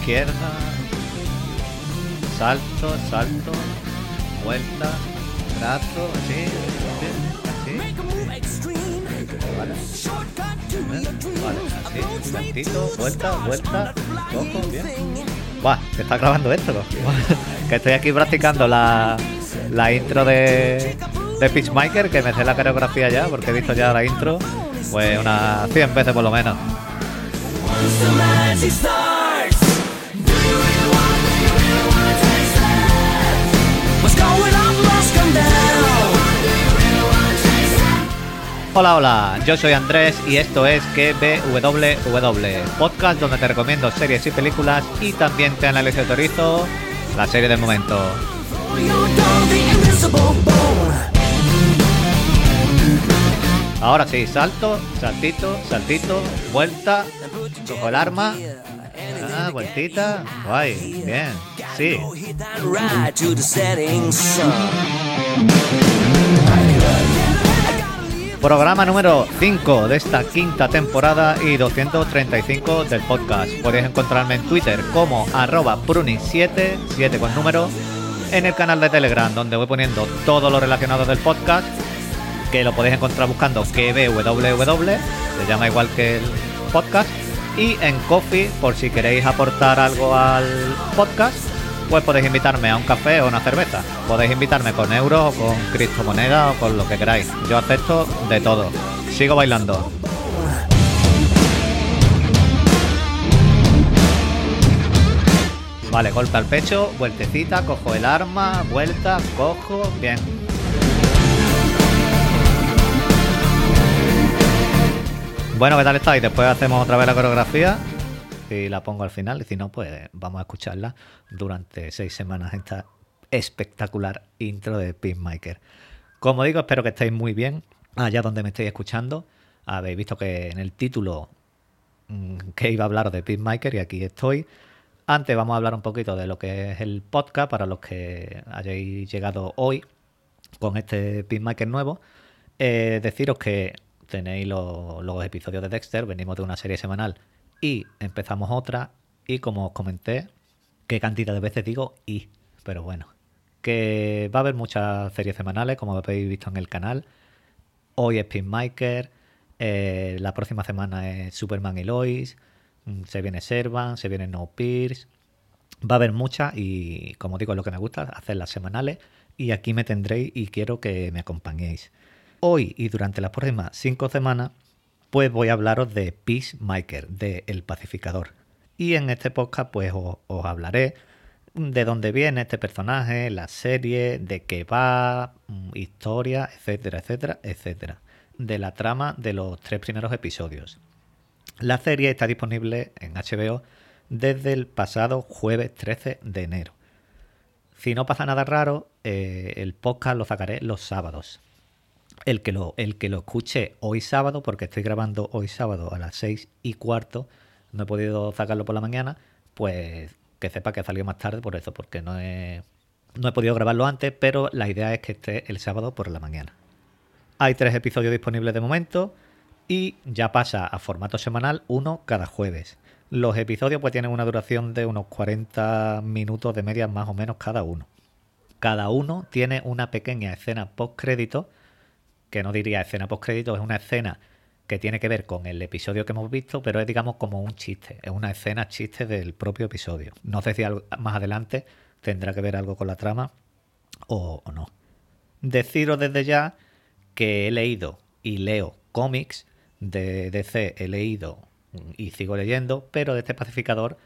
izquierda, salto, salto, vuelta, trazo, así, así. Vale. Vale, así, saltito, vuelta, vuelta, cojo, bien. Buah, que está grabando esto, que estoy aquí practicando la, la intro de, de Pitchmaker, que me sé la coreografía ya, porque he visto ya la intro, pues unas 100 veces por lo menos. Hola, hola, yo soy Andrés y esto es KBWW, podcast donde te recomiendo series y películas y también te analizo y autorizo la serie del momento. Ahora sí, salto, saltito, saltito, vuelta, cojo el arma. Ah, vueltita, guay, bien, sí. Programa número 5 de esta quinta temporada y 235 del podcast. Podéis encontrarme en Twitter como arroba bruni7, 7 con número, en el canal de Telegram donde voy poniendo todo lo relacionado del podcast, que lo podéis encontrar buscando KBWW, se llama igual que el podcast, y en Coffee por si queréis aportar algo al podcast pues podéis invitarme a un café o una cerveza. Podéis invitarme con euros o con criptomonedas o con lo que queráis. Yo acepto de todo. Sigo bailando. Vale, golpe al pecho, vueltecita, cojo el arma, vuelta, cojo, bien. Bueno, ¿qué tal estáis? Después hacemos otra vez la coreografía y la pongo al final y si no, pues vamos a escucharla durante seis semanas esta espectacular intro de Pinmaker. Como digo, espero que estéis muy bien allá donde me estéis escuchando. Habéis visto que en el título mm, que iba a hablar de Pinmaker y aquí estoy. Antes vamos a hablar un poquito de lo que es el podcast para los que hayáis llegado hoy con este Pinmaker nuevo. Eh, deciros que tenéis los episodios de Dexter, venimos de una serie semanal y empezamos otra y como os comenté, qué cantidad de veces digo y, pero bueno, que va a haber muchas series semanales como habéis visto en el canal. Hoy es Pinmaker, eh, la próxima semana es Superman y Lois, mm, se viene Servan, se viene No Pierce. Va a haber muchas y como digo lo que me gusta, hacer las semanales y aquí me tendréis y quiero que me acompañéis. Hoy y durante las próximas cinco semanas pues voy a hablaros de Peacemaker, de El Pacificador. Y en este podcast pues os, hablaré de dónde viene este personaje, la serie, de qué va, mm, historia, etcétera, etcétera, etcétera. De la trama de los tres primeros episodios. La serie está disponible en HBO desde el pasado jueves 13 de enero. Si no pasa nada raro, eh, el podcast lo sacaré los sábados el que, lo, el que lo escuche hoy sábado, porque estoy grabando hoy sábado a las seis y cuarto, no he podido sacarlo por la mañana, pues que sepa que salió más tarde por eso, porque no he, no he podido grabarlo antes, pero la idea es que esté el sábado por la mañana. Hay tres episodios disponibles de momento y ya pasa a formato semanal, uno cada jueves. Los episodios pues tienen una duración de unos 40 minutos de media más o menos cada uno. Cada uno tiene una pequeña escena post crédito que no diría escena post-crédito, es una escena que tiene que ver con el episodio que hemos visto, pero es digamos como un chiste, es una escena chiste del propio episodio. No sé si más adelante tendrá que ver algo con la trama o, o no. Deciros desde ya que he leído y leo cómics de DC, he leído y sigo leyendo, pero de este pacificador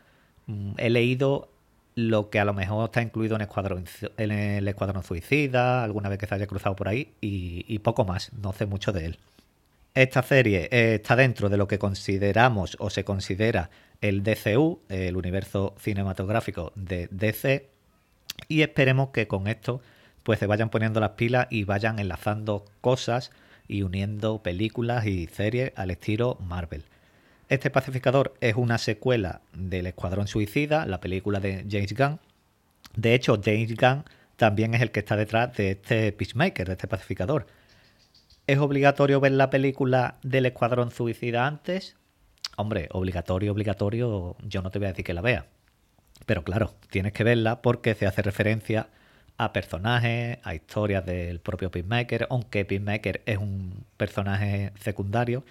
mm, he leído lo que a lo mejor está incluido en, escuadrón, en el Escuadrón Suicida, alguna vez que se haya cruzado por ahí, y, poco más, no sé mucho de él. Esta serie eh, está dentro de lo que consideramos o se considera el DCU, el universo cinematográfico de DC, y esperemos que con esto pues se vayan poniendo las pilas y vayan enlazando cosas y uniendo películas y series al estilo Marvel. Este pacificador es una secuela del Escuadrón Suicida, la película de James Gunn. De hecho, James Gunn también es el que está detrás de este Peacemaker, de este pacificador. ¿Es obligatorio ver la película del Escuadrón Suicida antes? Hombre, obligatorio, obligatorio, yo no te voy a decir que la vea. Pero claro, tienes que verla porque se hace referencia a personajes, a historias del propio Peacemaker, aunque Peacemaker es un personaje secundario.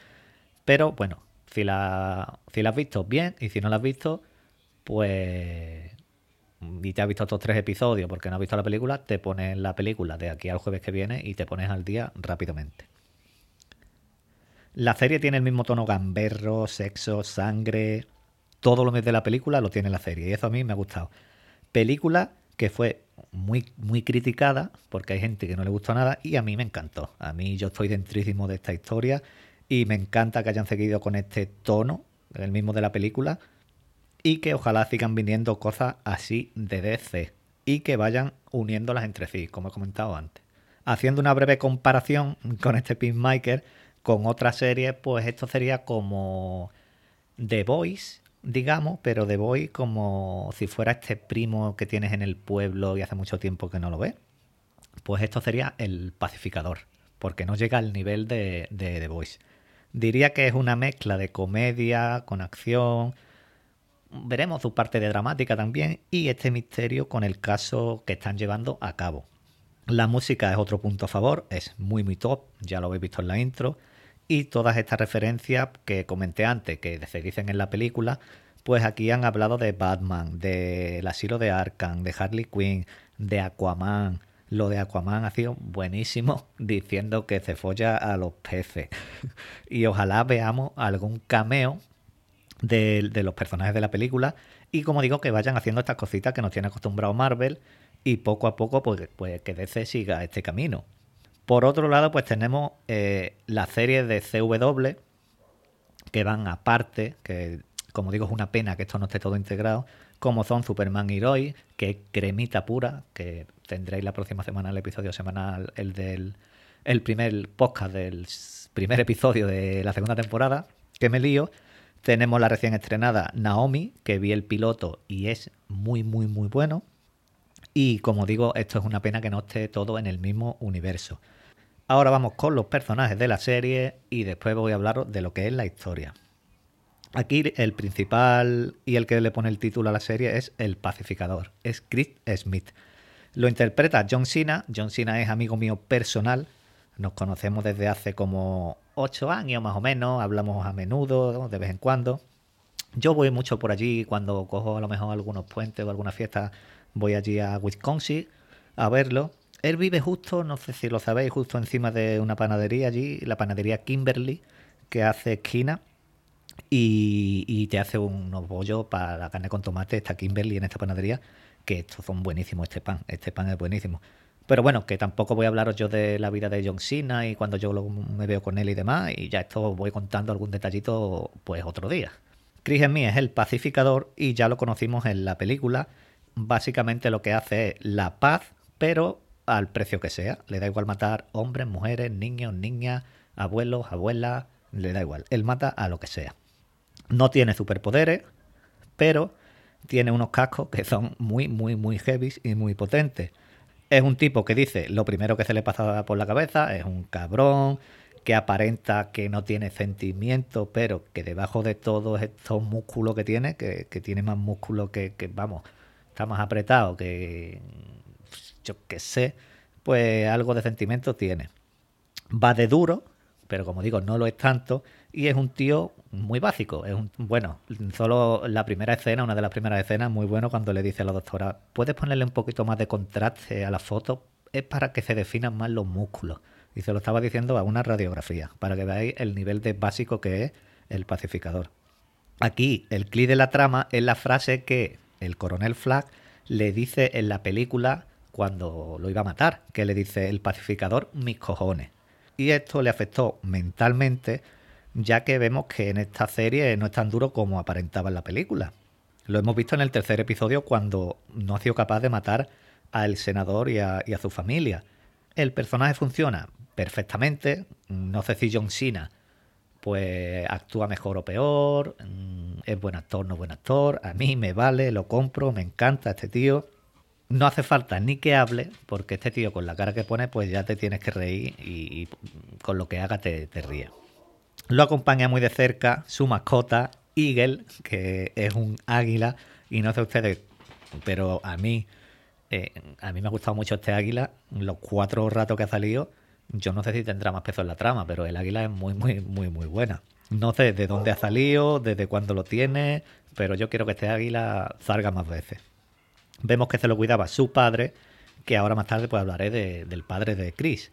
Pero bueno, si la, has visto, bien, y si no la has visto, pues y te has visto estos tres episodios porque no has visto la película, te pones la película de aquí al jueves que viene y te pones al día rápidamente. La serie tiene el mismo tono gamberro, sexo, sangre, todo lo de la película lo tiene la serie y eso a mí me ha gustado. Película que fue muy, muy criticada porque hay gente que no le gustó nada y a mí me encantó. A mí yo estoy dentrísimo de esta historia y me encanta que hayan seguido con este tono, el mismo de la película, y que ojalá sigan viniendo cosas así de DC y que vayan uniéndolas entre sí, como he comentado antes. Haciendo una breve comparación con este Peacemaker, con otra serie, pues esto sería como The Voice, digamos, pero The Voice como si fuera este primo que tienes en el pueblo y hace mucho tiempo que no lo ves. Pues esto sería el pacificador, porque no llega al nivel de, de The Voice. Diría que es una mezcla de comedia con acción. Veremos su parte de dramática también y este misterio con el caso que están llevando a cabo. La música es otro punto a favor, es muy muy top, ya lo habéis visto en la intro y todas estas referencias que comenté antes, que se dicen en la película, pues aquí han hablado de Batman, del asilo de Arkham, de Harley Quinn, de Aquaman. Lo de Aquaman ha sido buenísimo diciendo que se folla a los peces. y ojalá veamos algún cameo de, de, los personajes de la película. Y como digo, que vayan haciendo estas cositas que nos tiene acostumbrado Marvel. Y poco a poco, pues, pues que DC siga este camino. Por otro lado, pues tenemos eh, la serie de CW que van aparte, que como digo es una pena que esto no esté todo integrado, como son Superman Heroes, que es cremita pura, que tendréis la próxima semana el episodio semanal, el del el primer podcast del primer episodio de la segunda temporada, que me lío. Tenemos la recién estrenada Naomi, que vi el piloto y es muy, muy, muy bueno. Y como digo, esto es una pena que no esté todo en el mismo universo. Ahora vamos con los personajes de la serie y después voy a hablar de lo que es la historia. Aquí el principal y el que le pone el título a la serie es el pacificador, es Chris Smith. Lo interpreta John Cena. John Cena es amigo mío personal. Nos conocemos desde hace como ocho años más o menos. Hablamos a menudo, de vez en cuando. Yo voy mucho por allí cuando cojo a lo mejor algunos puentes o alguna fiesta. Voy allí a Wisconsin a verlo. Él vive justo, no sé si lo sabéis, justo encima de una panadería allí, la panadería Kimberly, que hace esquina y, te hace unos bollos para la carne con tomate, esta Kimberly en esta panadería, que estos son buenísimos, este pan, este pan es buenísimo. Pero bueno, que tampoco voy a hablaros yo de la vida de John Cena y cuando yo me veo con él y demás, y ya esto voy contando algún detallito pues otro día. Chris Smith es el pacificador y ya lo conocimos en la película. Básicamente lo que hace es la paz, pero al precio que sea. Le da igual matar hombres, mujeres, niños, niñas, abuelos, abuelas, le da igual. Él mata a lo que sea. No tiene superpoderes, pero tiene unos cascos que son muy, muy, muy heavy y muy potentes. Es un tipo que dice lo primero que se le pasa por la cabeza, es un cabrón, que aparenta que no tiene sentimiento, pero que debajo de todos estos músculos que tiene, que, tiene más músculo que, que, vamos, está más apretado que, yo qué sé, pues algo de sentimiento tiene. Va de duro, pero como digo, no lo es tanto, y es un tío muy básico. Es un, bueno, solo la primera escena, una de las primeras escenas, muy bueno cuando le dice a la doctora, ¿puedes ponerle un poquito más de contraste a la foto? Es para que se definan más los músculos. Y se lo estaba diciendo a una radiografía, para que veáis el nivel de básico que es el pacificador. Aquí, el clic de la trama es la frase que el coronel Flag le dice en la película cuando lo iba a matar, que le dice el pacificador mis cojones. Y esto le afectó mentalmente, ya que vemos que en esta serie no es tan duro como aparentaba en la película. Lo hemos visto en el tercer episodio cuando no ha sido capaz de matar al senador y a, y a su familia. El personaje funciona perfectamente. No sé si John Cena pues actúa mejor o peor, mm, es buen actor, no buen actor, a mí me vale, lo compro, me encanta este tío no hace falta ni que hable, porque este tío con la cara que pone, pues ya te tienes que reír y, con lo que haga te, te ríe. Lo acompaña muy de cerca su mascota, Eagle, que es un águila, y no sé ustedes pero a mí, eh, a mí me ha gustado mucho este águila. Los cuatro ratos que ha salido, yo no sé si tendrá más peso en la trama, pero el águila es muy, muy, muy, muy buena. No sé de dónde ha salido, desde cuándo lo tiene, pero yo quiero que este águila salga más veces. Vemos que se lo cuidaba su padre, que ahora más tarde pues hablaré del padre de Chris.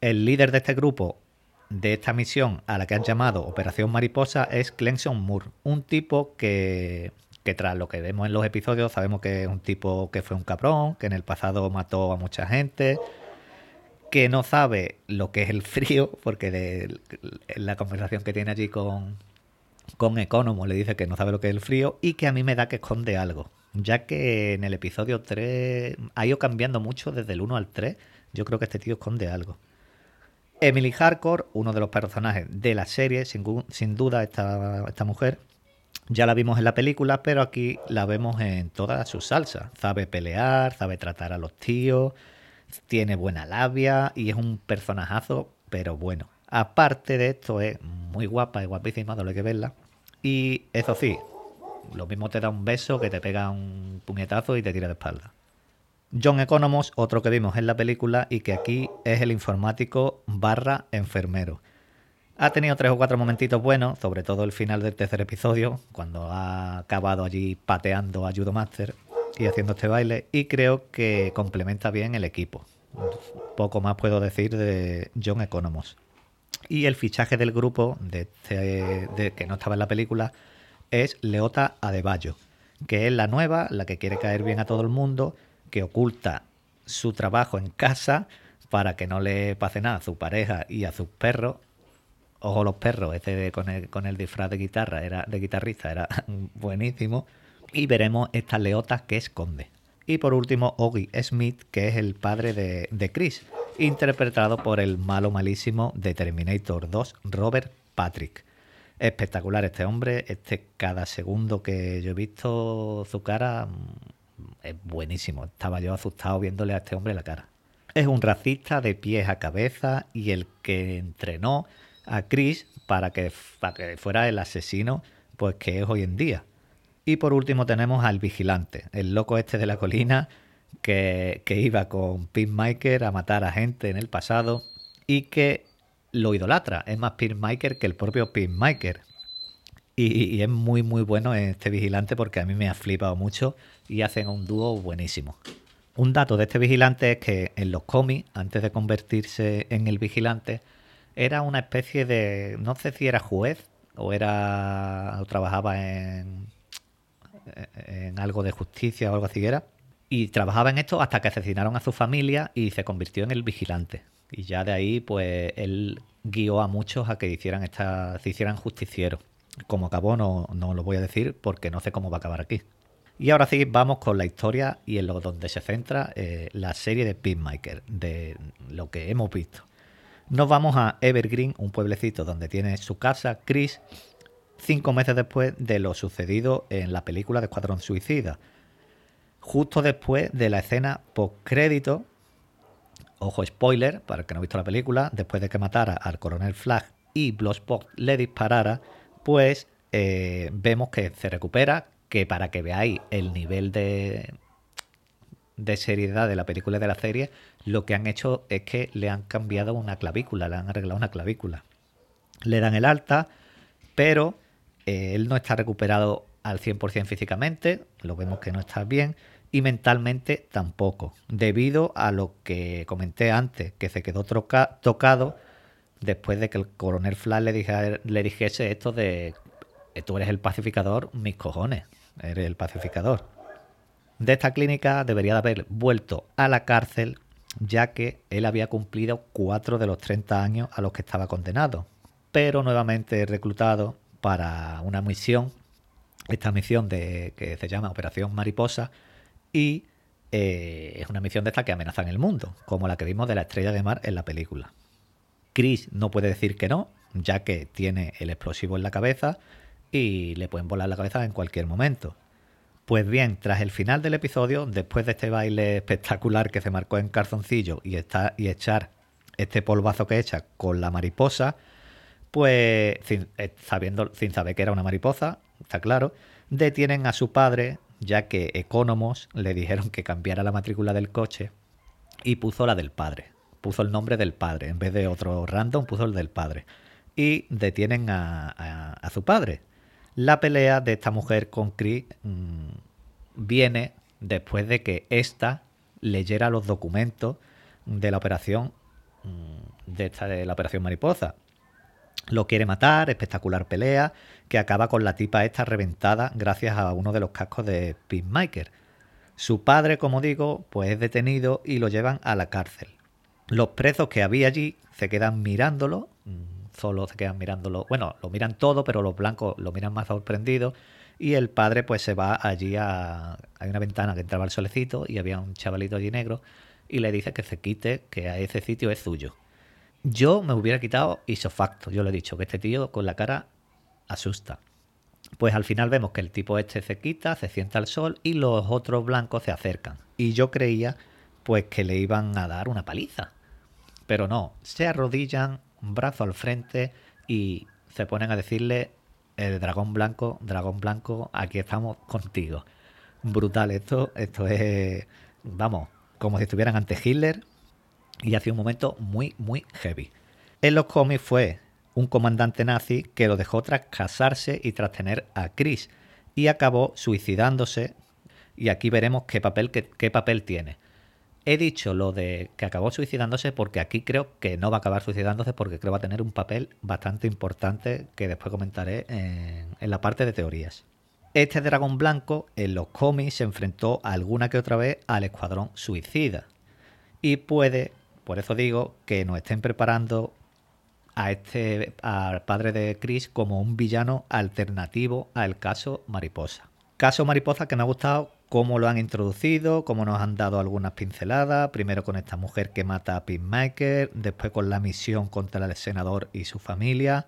El líder de este grupo, de esta misión a la que han llamado Operación Mariposa, es Clemson Moore, un tipo que, tras lo que vemos en los episodios sabemos que es un tipo que fue un cabrón, que en el pasado mató a mucha gente, que no sabe lo que es el frío, porque de la conversación que tiene allí con, con Economo le dice que no sabe lo que es el frío y que a mí me da que esconde algo. Ya que en el episodio 3 ha ido cambiando mucho desde el 1 al 3, yo creo que este tío esconde algo. Emily Hardcore, uno de los personajes de la serie, sin, duda esta, mujer, ya la vimos en la película, pero aquí la vemos en toda su salsa. Sabe pelear, sabe tratar a los tíos, tiene buena labia y es un personajazo, pero bueno. Aparte de esto, es muy guapa y guapísima, no hay que verla. Y eso sí, lo mismo te da un beso que te pega un puñetazo y te tira de espalda. John Economos, otro que vimos en la película y que aquí es el informático barra enfermero. Ha tenido tres o cuatro momentitos buenos, sobre todo el final del tercer episodio, cuando ha acabado allí pateando a Judo Master y haciendo este baile, y creo que complementa bien el equipo. Poco más puedo decir de John Economos. Y el fichaje del grupo, de, este, que no estaba en la película, es Leota Adebayo, que es la nueva, la que quiere caer bien a todo el mundo, que oculta su trabajo en casa para que no le pase nada a su pareja y a sus perros. Ojo los perros, este con, el, disfraz de guitarra, era de guitarrista, era buenísimo. Y veremos estas leotas que esconde. Y por último, Oggy Smith, que es el padre de, de Chris, interpretado por el malo malísimo de Terminator 2, Robert Patrick. Espectacular este hombre, este cada segundo que yo he visto su cara mm, es buenísimo. Estaba yo asustado viéndole a este hombre la cara. Es un racista de pies a cabeza y el que entrenó a Chris para que, para que fuera el asesino pues que es hoy en día. Y por último tenemos al vigilante, el loco este de la colina que, que iba con Pinmaker a matar a gente en el pasado y que lo idolatra. Es más Pinmaker que el propio Pinmaker. Y, y, es muy muy bueno este vigilante porque a mí me ha flipado mucho y hacen un dúo buenísimo. Un dato de este vigilante es que en los cómics, antes de convertirse en el vigilante, era una especie de. no sé si era juez o era. o trabajaba en. en algo de justicia o algo así era. Y trabajaba en esto hasta que asesinaron a su familia y se convirtió en el vigilante. Y ya de ahí, pues él guió a muchos a que hicieran esta, se hicieran justicieros. Como acabó, no, no lo voy a decir porque no sé cómo va a acabar aquí. Y ahora sí, vamos con la historia y en lo donde se centra eh, la serie de Pinmaker, de lo que hemos visto. Nos vamos a Evergreen, un pueblecito donde tiene su casa Chris, cinco meses después de lo sucedido en la película de Escuadrón Suicida. Justo después de la escena post-crédito ojo spoiler, para el que no ha visto la película, después de que matara al coronel Flag y Bloodsport le disparara, pues eh, vemos que se recupera, que para que veáis el nivel de, de seriedad de la película y de la serie, lo que han hecho es que le han cambiado una clavícula, le han arreglado una clavícula. Le dan el alta, pero eh, él no está recuperado al 100% físicamente, lo vemos que no está bien, y mentalmente tampoco, debido a lo que comenté antes, que se quedó tocado después de que el coronel Flash le, le dijese esto de tú eres el pacificador, mis cojones, eres el pacificador. De esta clínica debería de haber vuelto a la cárcel, ya que él había cumplido cuatro de los 30 años a los que estaba condenado, pero nuevamente reclutado para una misión, esta misión de, que se llama Operación Mariposa, y eh, es una misión de esta que amenazan el mundo, como la que vimos de la estrella de mar en la película. Chris no puede decir que no, ya que tiene el explosivo en la cabeza y le pueden volar la cabeza en cualquier momento. Pues bien, tras el final del episodio, después de este baile espectacular que se marcó en calzoncillo y, y echar este polvazo que echa con la mariposa, pues sin, eh, sabiendo, sin saber que era una mariposa, está claro, detienen a su padre ya que Economos le dijeron que cambiara la matrícula del coche y puso la del padre. Puso el nombre del padre. En vez de otro random, puso el del padre. Y detienen a, su padre. La pelea de esta mujer con Chris mm, viene después de que ésta leyera los documentos de la operación mm, de, esta, de la operación mariposa. Lo quiere matar, espectacular pelea, que acaba con la tipa esta reventada gracias a uno de los cascos de Peacemaker. Su padre, como digo, pues es detenido y lo llevan a la cárcel. Los presos que había allí se quedan mirándolo, mm, solo se quedan mirándolo, bueno, lo miran todo, pero los blancos lo miran más sorprendidos y el padre pues se va allí a... Hay una ventana que entraba el solecito y había un chavalito allí negro y le dice que se quite, que a ese sitio es suyo. Yo me hubiera quitado isofacto, yo le he dicho, que este tío con la cara asusta. Pues al final vemos que el tipo este se quita, se sienta al sol y los otros blancos se acercan. Y yo creía pues que le iban a dar una paliza. Pero no, se arrodillan, brazo al frente y se ponen a decirle, el dragón blanco, dragón blanco, aquí estamos contigo. Brutal esto, esto es, vamos, como si estuvieran ante Hitler y hace un momento muy, muy heavy. En los cómics fue un comandante nazi que lo dejó tras casarse y tras tener a Chris y acabó suicidándose y aquí veremos qué papel, qué, papel tiene. He dicho lo de que acabó suicidándose porque aquí creo que no va a acabar suicidándose porque creo que va a tener un papel bastante importante que después comentaré en, la parte de teorías. Este dragón blanco en los cómics se enfrentó alguna que otra vez al escuadrón suicida. Y puede, por eso digo, que nos estén preparando a este al padre de Chris como un villano alternativo al caso Mariposa. Caso Mariposa que me ha gustado cómo lo han introducido, cómo nos han dado algunas pinceladas, primero con esta mujer que mata a Pinmaker, después con la misión contra el senador y su familia,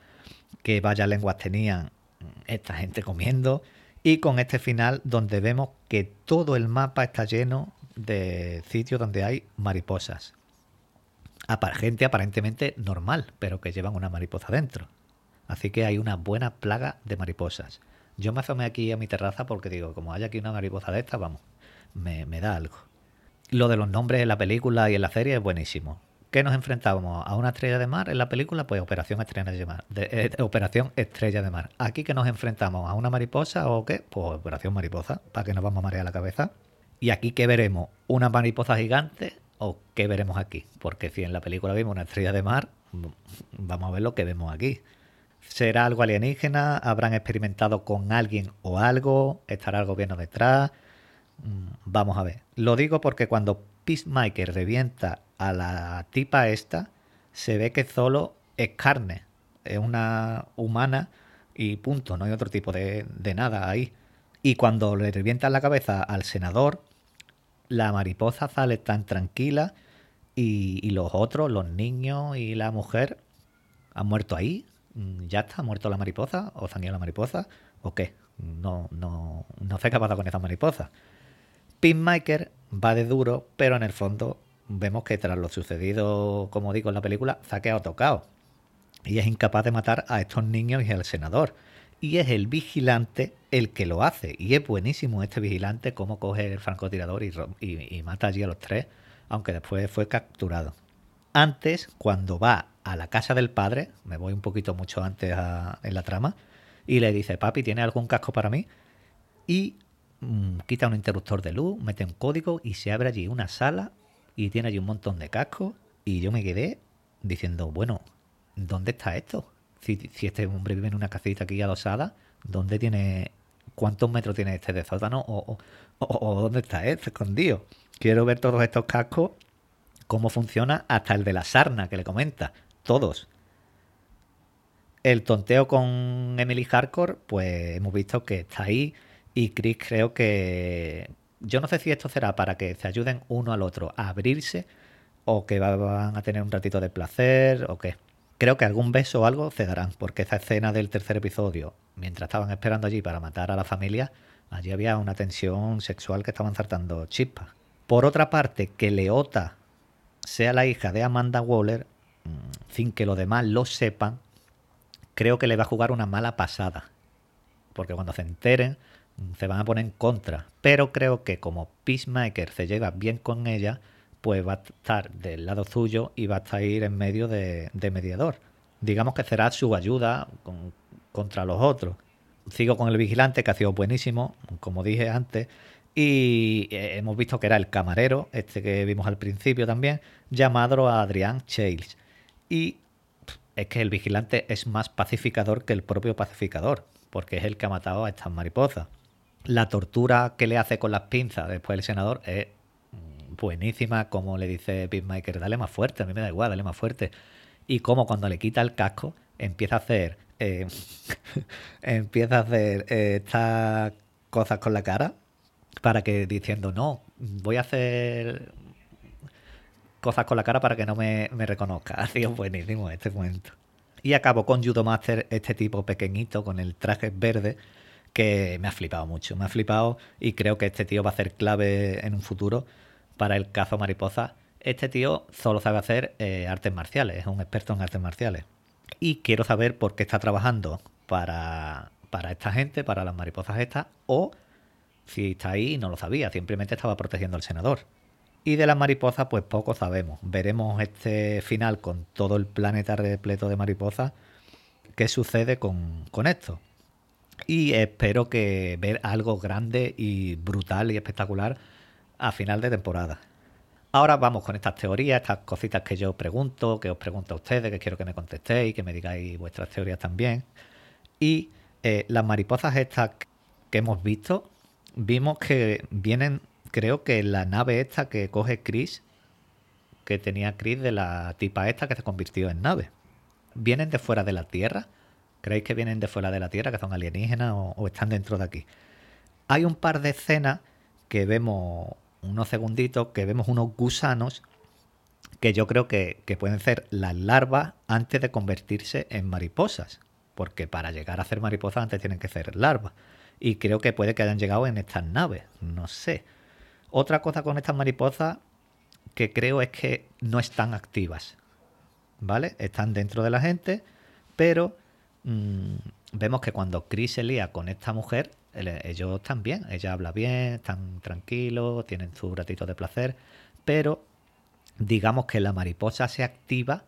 que vaya lenguas tenían esta gente comiendo, y con este final donde vemos que todo el mapa está lleno de sitios donde hay mariposas. Gente aparentemente normal, pero que llevan una mariposa dentro. Así que hay una buena plaga de mariposas. Yo me asomé aquí a mi terraza porque digo, como hay aquí una mariposa de estas, vamos, me, da algo. Lo de los nombres en la película y en la serie es buenísimo. ¿Qué nos enfrentábamos? ¿A una estrella de mar en la película? Pues Operación Estrella de Mar. Eh, Operación Estrella de Mar. ¿Aquí que nos enfrentamos? ¿A una mariposa o qué? Pues Operación Mariposa, para que nos vamos a marear la cabeza. ¿Y aquí qué veremos? ¿Una mariposa gigante o qué veremos aquí? Porque si en la película vimos una estrella de mar, vamos a ver lo que vemos aquí. ¿Será algo alienígena? ¿Habrán experimentado con alguien o algo? ¿Estará el gobierno detrás? Mm, vamos a ver. Lo digo porque cuando Peacemaker revienta a la tipa esta, se ve que solo es carne, es una humana y punto, no hay otro tipo de, nada ahí. Y cuando le revientan la cabeza al senador, la mariposa sale tan tranquila y, los otros, los niños y la mujer, han muerto ahí. Mm, ¿Ya está muerto la mariposa? ¿O ido la mariposa? ¿O qué? No, no, no sé qué ha con esa mariposa. Pinmaker va de duro, pero en el fondo vemos que tras lo sucedido, como digo en la película, se ha tocado. Y es incapaz de matar a estos niños y al senador. Y es el vigilante el que lo hace. Y es buenísimo este vigilante cómo coge el francotirador y, y, mata allí a los tres, aunque después fue capturado. Antes, cuando va a la casa del padre, me voy un poquito mucho antes en la trama, y le dice, papi, ¿tiene algún casco para mí? Y mm, quita un interruptor de luz, mete un código y se abre allí una sala y tiene allí un montón de cascos y yo me quedé diciendo, bueno, ¿dónde está esto? Si, este hombre vive en una casita aquí adosada, ¿dónde tiene, cuántos metros tiene este de sótano o, o, dónde está este escondido? Quiero ver todos estos cascos, cómo funciona, hasta el de la sarna que le comenta, todos. El tonteo con Emily Hardcore, pues hemos visto que está ahí y Chris creo que, yo no sé si esto será para que se ayuden uno al otro a abrirse o que van a tener un ratito de placer o qué. Creo que algún beso o algo se darán, porque esa escena del tercer episodio, mientras estaban esperando allí para matar a la familia, allí había una tensión sexual que estaban saltando chispas. Por otra parte, que Leota sea la hija de Amanda Waller, sin que los demás lo sepan, creo que le va a jugar una mala pasada. Porque cuando se enteren, se van a poner en contra. Pero creo que como Peacemaker se lleva bien con ella, pues va a estar del lado suyo y va a estar en medio de, mediador. Digamos que será su ayuda contra los otros. Sigo con el vigilante, que ha sido buenísimo, como dije antes. Y eh, hemos visto que era el camarero, este que vimos al principio también, llamado Adrián Chales. Y es que el vigilante es más pacificador que el propio pacificador, porque es el que ha matado a estas mariposas. La tortura que le hace con las pinzas después el senador es buenísima, como le dice Peacemaker, dale más fuerte, a mí me da igual, dale más fuerte. Y como cuando le quita el casco, empieza a hacer, eh, empieza a hacer eh, estas cosas con la cara, para que diciendo, no, voy a hacer cosas con la cara para que no me, reconozca. Ha sido buenísimo este momento. Y acabo con Judo Master, este tipo pequeñito con el traje verde, que me ha flipado mucho. Me ha flipado y creo que este tío va a ser clave en un futuro para el cazo mariposa. Este tío solo sabe hacer eh, artes marciales, es un experto en artes marciales. Y quiero saber por qué está trabajando para, para esta gente, para las mariposas estas, o si está ahí y no lo sabía, simplemente estaba protegiendo al senador. Y de las mariposas, pues poco sabemos. Veremos este final con todo el planeta repleto de mariposas. ¿Qué sucede con, con esto? Y espero que ver algo grande y brutal y espectacular a final de temporada. Ahora vamos con estas teorías, estas cositas que yo pregunto, que os pregunto a ustedes, que quiero que me contestéis, que me digáis vuestras teorías también. Y eh, las mariposas estas que hemos visto, vimos que vienen, creo que la nave esta que coge Chris, que tenía Chris de la tipa esta que se convirtió en nave. ¿Vienen de fuera de la Tierra? ¿Creéis que vienen de fuera de la Tierra, que son alienígenas o están dentro de aquí? Hay un par de escenas que vemos unos segunditos que vemos unos gusanos que yo creo que, pueden ser las larvas antes de convertirse en mariposas. Porque para llegar a ser mariposas antes tienen que ser larvas. Y creo que puede que hayan llegado en estas naves. No sé. Otra cosa con estas mariposas que creo es que no están activas. ¿Vale? Están dentro de la gente, pero mm, vemos que cuando Chris se lía con esta mujer, ellos también, ella habla bien, están tranquilos, tienen su ratito de placer, pero digamos que la mariposa se activa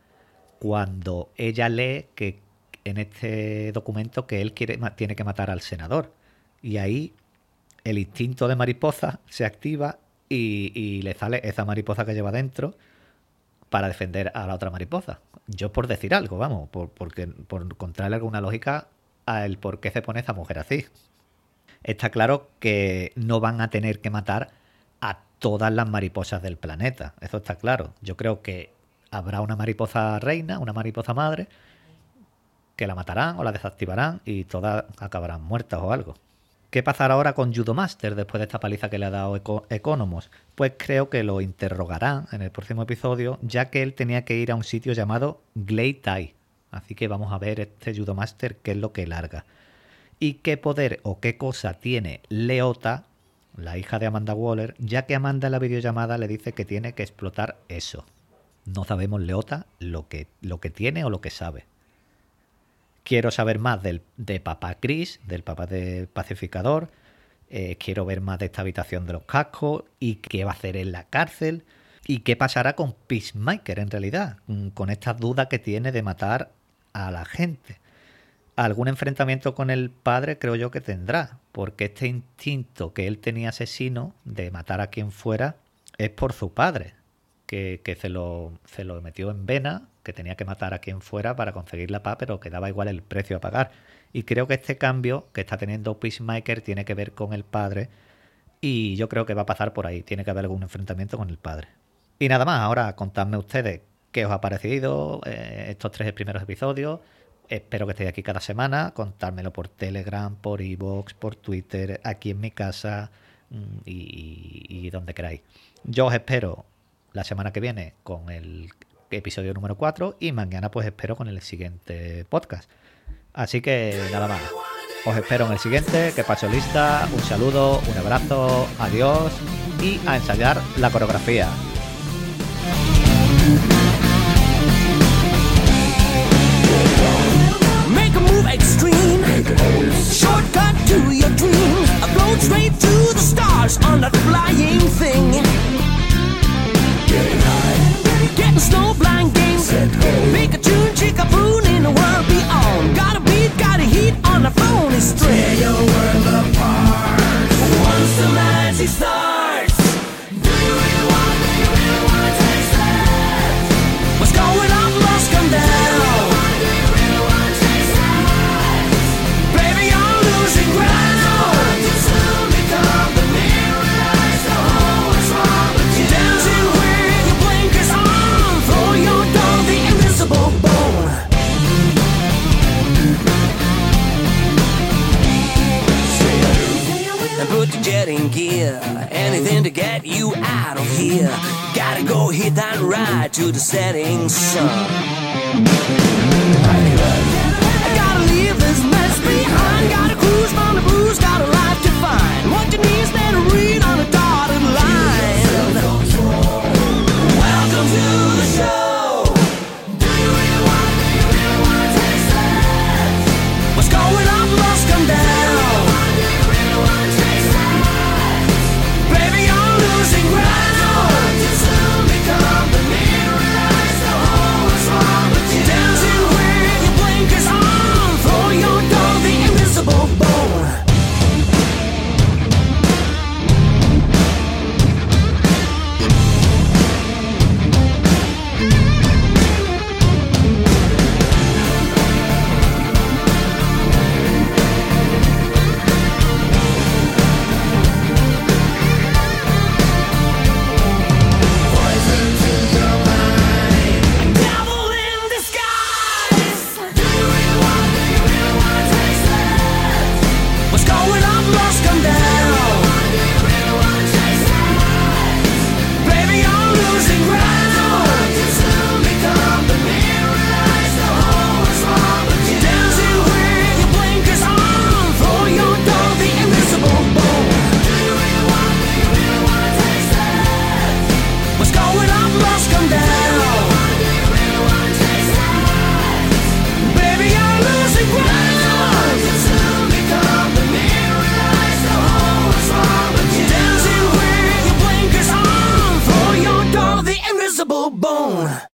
cuando ella lee que en este documento que él quiere, tiene que matar al senador. Y ahí el instinto de mariposa se activa y, le sale esa mariposa que lleva dentro para defender a la otra mariposa. Yo por decir algo, vamos, por, porque, por encontrarle alguna lógica al por qué se pone esa mujer así está claro que no van a tener que matar a todas las mariposas del planeta. Eso está claro. Yo creo que habrá una mariposa reina, una mariposa madre, que la matarán o la desactivarán y todas acabarán muertas o algo. ¿Qué pasará ahora con Judo Master después de esta paliza que le ha dado Economos? Pues creo que lo interrogarán en el próximo episodio, ya que él tenía que ir a un sitio llamado Glade Así que vamos a ver este Judo Master qué es lo que larga y qué poder o qué cosa tiene Leota, la hija de Amanda Waller, ya que Amanda en la videollamada le dice que tiene que explotar eso. No sabemos Leota lo que, lo que tiene o lo que sabe. Quiero saber más del, de papá Chris, del papá del pacificador. Eh, quiero ver más de esta habitación de los cascos y qué va a hacer en la cárcel. Y qué pasará con Peacemaker en realidad, mm, con esta duda que tiene de matar a la gente algún enfrentamiento con el padre creo yo que tendrá, porque este instinto que él tenía asesino de matar a quien fuera es por su padre, que, se, lo, se lo metió en vena, que tenía que matar a quien fuera para conseguir la paz, pero que daba igual el precio a pagar. Y creo que este cambio que está teniendo Peacemaker tiene que ver con el padre, y yo creo que va a pasar por ahí, tiene que haber algún enfrentamiento con el padre. Y nada más, ahora contadme ustedes qué os ha parecido eh, estos tres primeros episodios Espero que estéis aquí cada semana, contármelo por Telegram, por iVoox, por Twitter, aquí en mi casa mm, y, donde queráis. Yo os espero la semana que viene con el episodio número 4 y mañana pues espero con el siguiente podcast. Así que nada más. Os espero en el siguiente, que paso lista, un saludo, un abrazo, adiós y a ensayar la coreografía. extreme. Shortcut to your dreams.